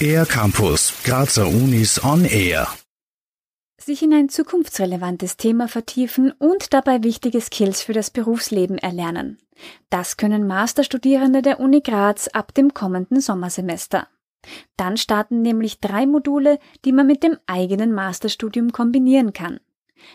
Air Campus, Grazer Unis on Air. Sich in ein zukunftsrelevantes Thema vertiefen und dabei wichtige Skills für das Berufsleben erlernen. Das können Masterstudierende der Uni Graz ab dem kommenden Sommersemester. Dann starten nämlich drei Module, die man mit dem eigenen Masterstudium kombinieren kann.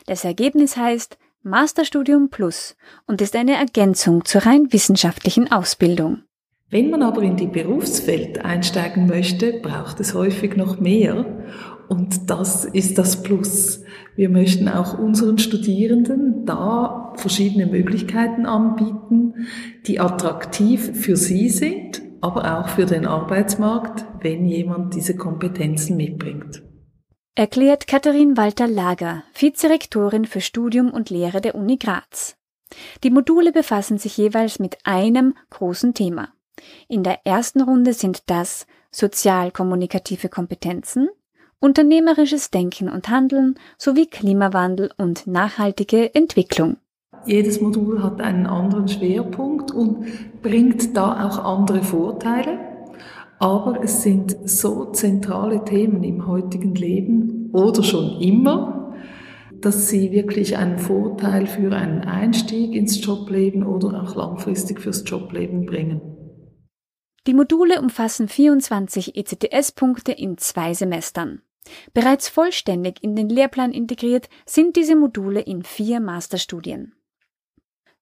Das Ergebnis heißt Masterstudium Plus und ist eine Ergänzung zur rein wissenschaftlichen Ausbildung. Wenn man aber in die Berufswelt einsteigen möchte, braucht es häufig noch mehr. Und das ist das Plus. Wir möchten auch unseren Studierenden da verschiedene Möglichkeiten anbieten, die attraktiv für sie sind, aber auch für den Arbeitsmarkt, wenn jemand diese Kompetenzen mitbringt. Erklärt Katharin Walter-Lager, Vizerektorin für Studium und Lehre der Uni Graz. Die Module befassen sich jeweils mit einem großen Thema. In der ersten Runde sind das sozial-kommunikative Kompetenzen, unternehmerisches Denken und Handeln sowie Klimawandel und nachhaltige Entwicklung. Jedes Modul hat einen anderen Schwerpunkt und bringt da auch andere Vorteile. Aber es sind so zentrale Themen im heutigen Leben oder schon immer, dass sie wirklich einen Vorteil für einen Einstieg ins Jobleben oder auch langfristig fürs Jobleben bringen. Die Module umfassen 24 ECTS-Punkte in zwei Semestern. Bereits vollständig in den Lehrplan integriert sind diese Module in vier Masterstudien.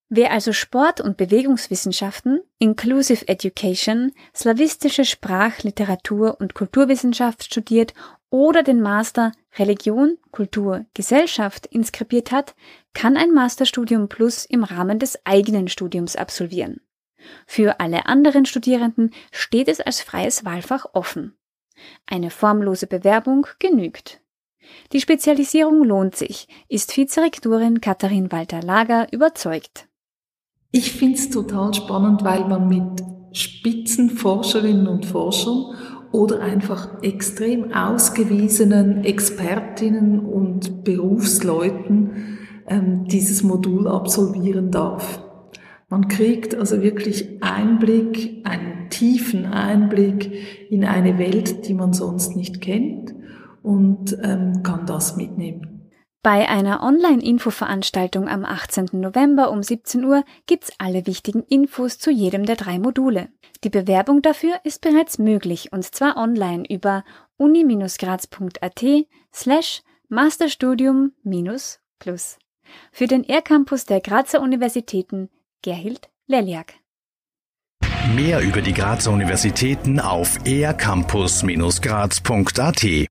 Wer also Sport- und Bewegungswissenschaften, Inclusive Education, slawistische Sprach-, Literatur- und Kulturwissenschaft studiert oder den Master Religion, Kultur, Gesellschaft inskribiert hat, kann ein Masterstudium Plus im Rahmen des eigenen Studiums absolvieren. Für alle anderen Studierenden steht es als freies Wahlfach offen. Eine formlose Bewerbung genügt. Die Spezialisierung lohnt sich, ist Vizerektorin Katharin Walter-Lager überzeugt. Ich finde es total spannend, weil man mit Spitzenforscherinnen und Forschern oder einfach extrem ausgewiesenen Expertinnen und Berufsleuten ähm, dieses Modul absolvieren darf. Man kriegt also wirklich Einblick, einen tiefen Einblick in eine Welt, die man sonst nicht kennt und ähm, kann das mitnehmen. Bei einer Online-Info-Veranstaltung am 18. November um 17 Uhr gibt's alle wichtigen Infos zu jedem der drei Module. Die Bewerbung dafür ist bereits möglich und zwar online über uni-graz.at slash masterstudium-plus. Für den R-Campus der Grazer Universitäten Gerhild Leliak. Mehr über die Grazer Universitäten auf ercampus-graz.at